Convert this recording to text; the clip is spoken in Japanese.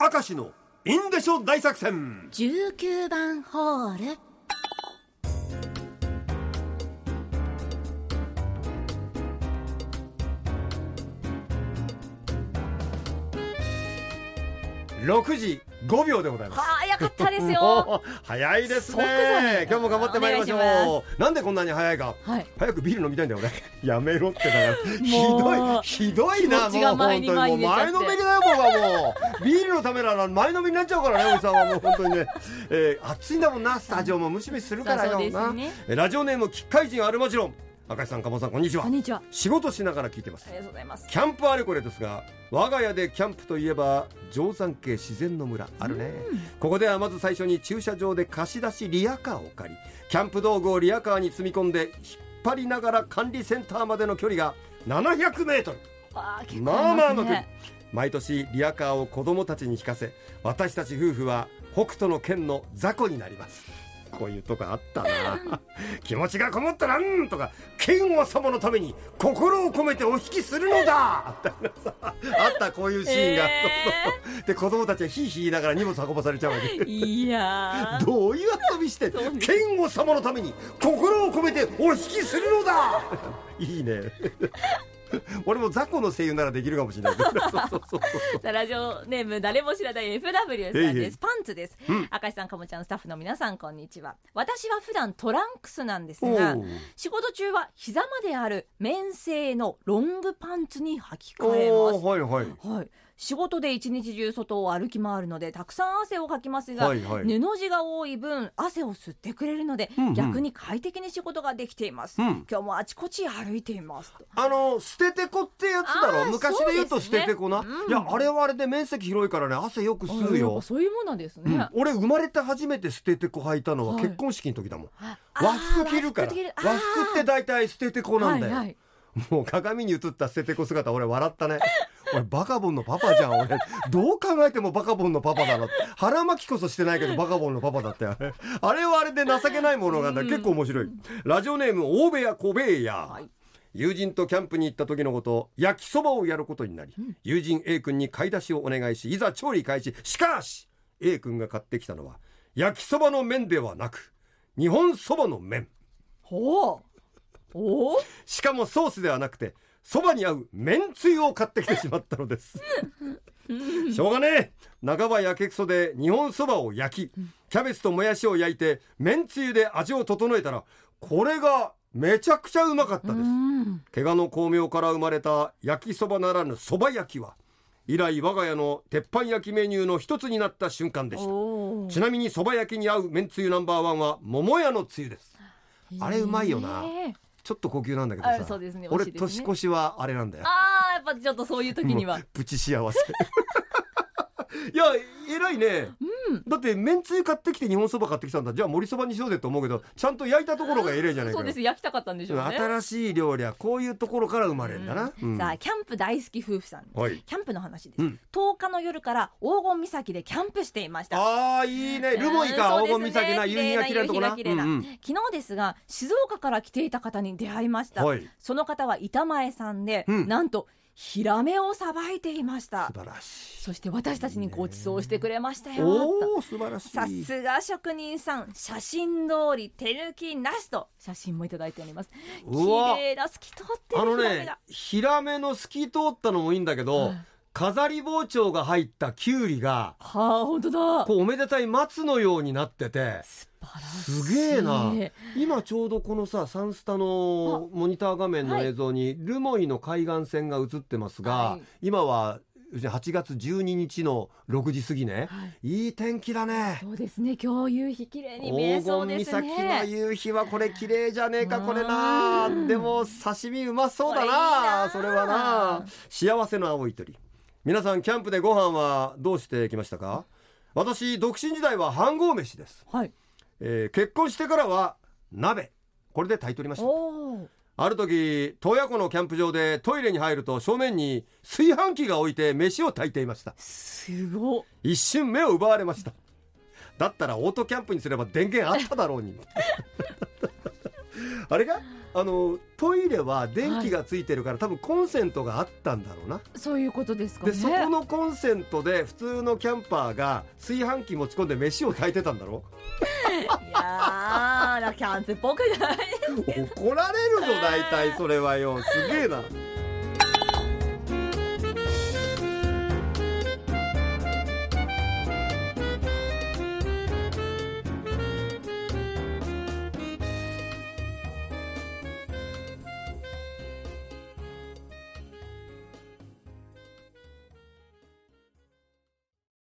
明石のインデショ大作戦。19番ホール。6時5秒でございます。早かったですよ。早いですね。今日も頑張ってまいりましょう。なんでこんなに早いか。はい。早くビール飲みたいんだよ俺 やめろってだからひもどうい。ひどいなもう本当に。も前にに出ちゃって。前のめりだよ僕はもう。ビールのためなら前のめりになっちゃうからねおじさんは。もう本当にね、えー、暑いんだもんな。スタジオもムシムシするからよ。な、ラジオネームきっかい人あるもちろん赤石さん鴨さんこんにちは。こんにちは。仕事しながら聞いてます。ありがとうございます。キャンプあれこれですが我が家でキャンプといえば定山渓自然の村あるね。ここではまず最初に駐車場で貸し出しリアカーを借りキャンプ道具をリアカーに積み込んで引っ張りながら管理センターまでの距離が700メートル。あー結構まあまあの距離。毎年リアカーを子供たちに引かせ私たち夫婦は北斗の剣の雑魚になりますこういうとこあったな。気持ちがこもったらんとか剣王様のために心を込めてお引きするのだ。みたいなさ。あったこういうシーンが、えで子供たちはヒーヒー言いながら荷物運ばされちゃうわけ。いやー。どういう遊びして剣王様のために心を込めてお引きするのだ。いいね 俺も雑魚の声優ならできるかもしれない。ラジオネーム誰も知らない FW さんです。パンツです、うん。赤石さんかもちゃんスタッフの皆さんこんにちは。私は普段トランクスなんですが仕事中は膝まである綿製のロングパンツに履きお替えます。ーはいはい。はい、仕事で一日中外を歩き回るのでたくさん汗をかきますが、はいはい。布地が多い分汗を吸ってくれるので、うんうん。逆に快適に仕事ができています、うん。今日もあちこち歩いています。とあの捨ててこってやつだろ。昔で言うと捨ててこな、うん。いやあれはあれで面積広いからね汗よく吸うよ。ぱ、そういうものですね、うん。俺生まれて初めて捨ててこ履いたのははい。結婚式の時だもん、あ和服着るから。和服って大体捨ててこなんだよ、はいはい。もう鏡に映った捨ててこ姿俺笑ったね俺バカボンのパパじゃん俺。どう考えてもバカボンのパパだな腹巻きこそしてないけどバカボンのパパだったよねあれはあれで情けないものが結構面白い。ラジオネーム大部屋小部屋、はい。友人とキャンプに行った時のこと焼きそばをやることになり、友人 A 君に買い出しをお願いしいざ調理開始。しかし A 君が買ってきたのは焼きそばの麺ではなく日本そばの麺。ほう。しかもソースではなくてそばに合う麺つゆを買ってきてしまったのです。しょうがねえ。半ばやけくそで日本そばを焼きキャベツともやしを焼いて麺つゆで味を整えたらこれがめちゃくちゃうまかったです。うん。怪我の巧妙から生まれた焼きそばならぬそば焼きは以来我が家の鉄板焼きメニューの一つになった瞬間でした。ちなみにそば焼きに合う麺つゆナンバーワンは桃屋のつゆです。あれうまいよな。へえちょっと高級なんだけどあさそうですね。俺年越しはあれなんだよ。あーやっぱちょっとそういう時には。プチ幸せ。いや偉いね、だってめんつゆ買ってきて日本そば買ってきたんだ。じゃあ盛りそばにしようぜと思うけどちゃんと焼いたところが偉いじゃないかそうよです。焼きたかったんでしょうね。新しい料理はこういうところから生まれるんだな、うん。さあキャンプ大好き夫婦さんはい。キャンプの話です、うん。10日の夜から黄金岬でキャンプしていました。ああいいね。ルモイか。うん黄金岬な。夕日が綺麗なとこな。うんうん。昨日ですが静岡から来ていた方に出会いました、はい。その方は板前さんで、うん。なんとヒラメをさばいていました。素晴らしい。そして私たちにご馳走してくれましたよ。とおお素晴らしい。さすが職人さん。写真通り手抜きなしと写真もいただいております。綺麗な透き通ってるあのねヒラメの透き通ったのもいいんだけど、はい飾り包丁が入ったきゅうりがはあ本当だ。こうおめでたい松のようになってて素晴らしい。すげえな。今ちょうどこのさサンスタのモニター画面の映像にルモイの海岸線が映ってますが、はい。今は8月12日の6時過ぎね、はい。いい天気だね。そうですね。今日夕日綺麗に見え黄そう金です岬のね夕日はこれ綺麗じゃねえかこれな。うんでも刺身うまそうだなそれはな。幸せの青い鳥皆さんキャンプでご飯はどうしてきましたか？私独身時代は飯盒飯です、はい。えー結婚してからは鍋。これで炊いておりました。ある時洞爺湖のキャンプ場でトイレに入ると正面に炊飯器が置いて飯を炊いていました。すご。っ一瞬目を奪われました。だったらオートキャンプにすれば電源あっただろうに。あれがあのトイレは電気がついてるから、多分コンセントがあったんだろうな。そういうことですかね。でそこのコンセントで普通のキャンパーが炊飯器持ち込んで飯を炊いてたんだろいやーキャンプっぽくない。怒られるぞ大体それはよ。すげえな